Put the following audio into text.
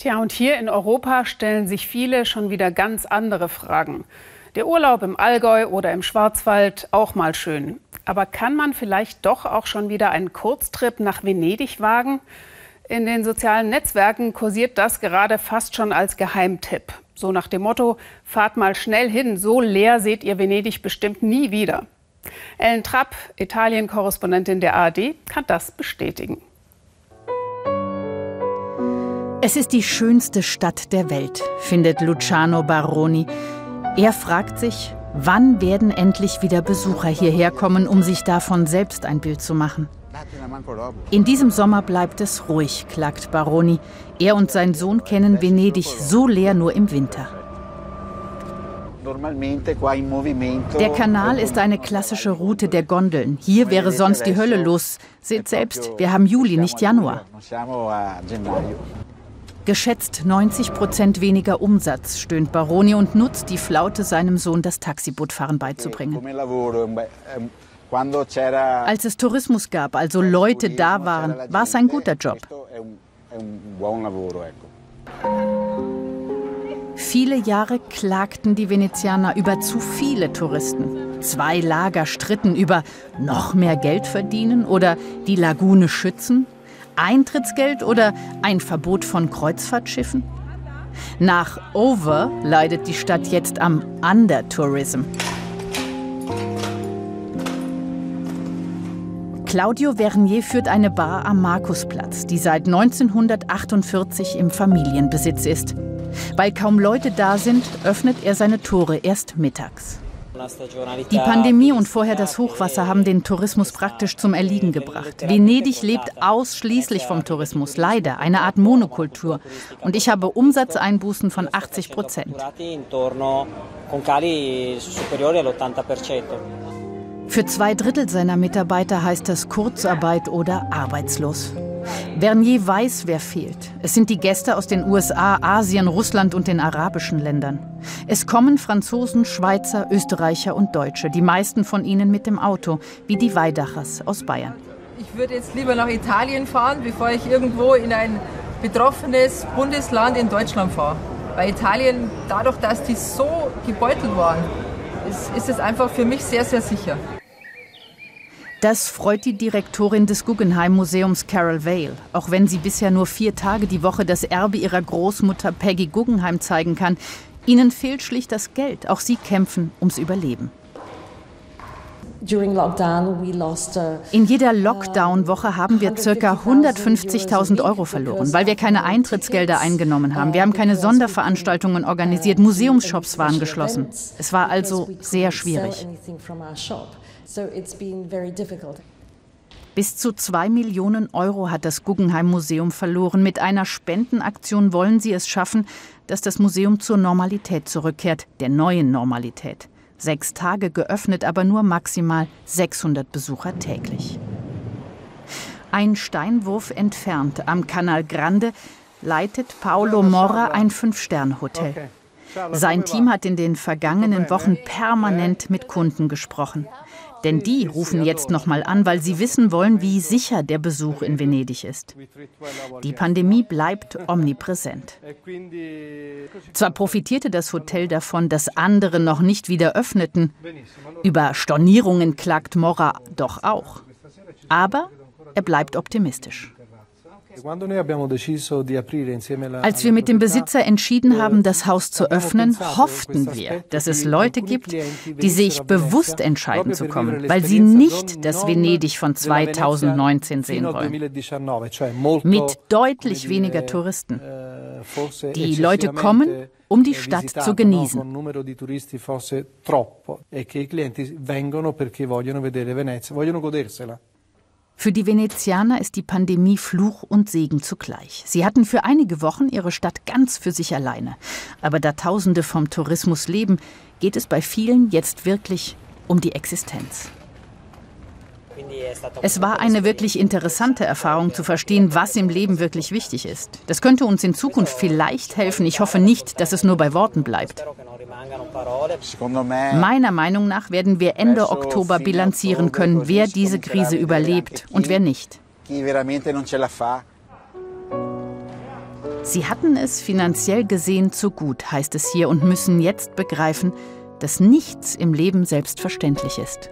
Tja, und hier in Europa stellen sich viele schon wieder ganz andere Fragen. Der Urlaub im Allgäu oder im Schwarzwald auch mal schön. Aber kann man vielleicht doch auch schon wieder einen Kurztrip nach Venedig wagen? In den sozialen Netzwerken kursiert das gerade fast schon als Geheimtipp. So nach dem Motto, fahrt mal schnell hin, so leer seht ihr Venedig bestimmt nie wieder. Ellen Trapp, Italien-Korrespondentin der ARD, kann das bestätigen. Es ist die schönste Stadt der Welt, findet Luciano Baroni. Er fragt sich, wann werden endlich wieder Besucher hierher kommen, um sich davon selbst ein Bild zu machen. In diesem Sommer bleibt es ruhig, klagt Baroni. Er und sein Sohn kennen Venedig so leer nur im Winter. Der Kanal ist eine klassische Route der Gondeln. Hier wäre sonst die Hölle los. Seht selbst, wir haben Juli, nicht Januar. Geschätzt 90 Prozent weniger Umsatz, stöhnt Baroni und nutzt die Flaute, seinem Sohn das Taxibootfahren beizubringen. Als es Tourismus gab, also Leute da waren, war es ein guter Job. Viele Jahre klagten die Venezianer über zu viele Touristen. Zwei Lager stritten über noch mehr Geld verdienen oder die Lagune schützen Eintrittsgeld oder ein Verbot von Kreuzfahrtschiffen? Nach Over leidet die Stadt jetzt am Undertourism. Claudio Vernier führt eine Bar am Markusplatz, die seit 1948 im Familienbesitz ist. Weil kaum Leute da sind, öffnet er seine Tore erst mittags. Die Pandemie und vorher das Hochwasser haben den Tourismus praktisch zum Erliegen gebracht. Venedig lebt ausschließlich vom Tourismus, leider eine Art Monokultur. Und ich habe Umsatzeinbußen von 80 Prozent. Für zwei Drittel seiner Mitarbeiter heißt das Kurzarbeit oder arbeitslos. Vernier weiß, wer fehlt. Es sind die Gäste aus den USA, Asien, Russland und den arabischen Ländern. Es kommen Franzosen, Schweizer, Österreicher und Deutsche, die meisten von ihnen mit dem Auto, wie die Weidachers aus Bayern. Ich würde jetzt lieber nach Italien fahren, bevor ich irgendwo in ein betroffenes Bundesland in Deutschland fahre. Bei Italien, dadurch, dass die so gebeutelt waren, ist, ist es einfach für mich sehr, sehr sicher. Das freut die Direktorin des Guggenheim Museums Carol Vale, auch wenn sie bisher nur vier Tage die Woche das Erbe ihrer Großmutter Peggy Guggenheim zeigen kann. Ihnen fehlt schlicht das Geld. Auch sie kämpfen ums Überleben. In jeder Lockdown-Woche haben wir ca. 150.000 Euro verloren, weil wir keine Eintrittsgelder eingenommen haben. Wir haben keine Sonderveranstaltungen organisiert, Museumsshops waren geschlossen. Es war also sehr schwierig. Bis zu zwei Millionen Euro hat das Guggenheim Museum verloren. Mit einer Spendenaktion wollen sie es schaffen, dass das Museum zur Normalität zurückkehrt, der neuen Normalität. Sechs Tage geöffnet, aber nur maximal 600 Besucher täglich. Ein Steinwurf entfernt am Canal Grande leitet Paolo Morra ein Fünf-Sterne-Hotel. Sein Team hat in den vergangenen Wochen permanent mit Kunden gesprochen. Denn die rufen jetzt nochmal an, weil sie wissen wollen, wie sicher der Besuch in Venedig ist. Die Pandemie bleibt omnipräsent. Zwar profitierte das Hotel davon, dass andere noch nicht wieder öffneten. Über Stornierungen klagt Mora doch auch. Aber er bleibt optimistisch. Als wir mit dem Besitzer entschieden haben, das Haus zu öffnen, hofften wir, dass es Leute gibt, die sich bewusst entscheiden zu kommen, weil sie nicht das Venedig von 2019 sehen wollen. Mit deutlich weniger Touristen. Eh, die Leute kommen, um die Stadt zu genießen. Für die Venezianer ist die Pandemie Fluch und Segen zugleich. Sie hatten für einige Wochen ihre Stadt ganz für sich alleine. Aber da Tausende vom Tourismus leben, geht es bei vielen jetzt wirklich um die Existenz. Es war eine wirklich interessante Erfahrung zu verstehen, was im Leben wirklich wichtig ist. Das könnte uns in Zukunft vielleicht helfen. Ich hoffe nicht, dass es nur bei Worten bleibt. Meiner Meinung nach werden wir Ende Oktober bilanzieren können, wer diese Krise überlebt und wer nicht. Sie hatten es finanziell gesehen zu gut, heißt es hier, und müssen jetzt begreifen, dass nichts im Leben selbstverständlich ist.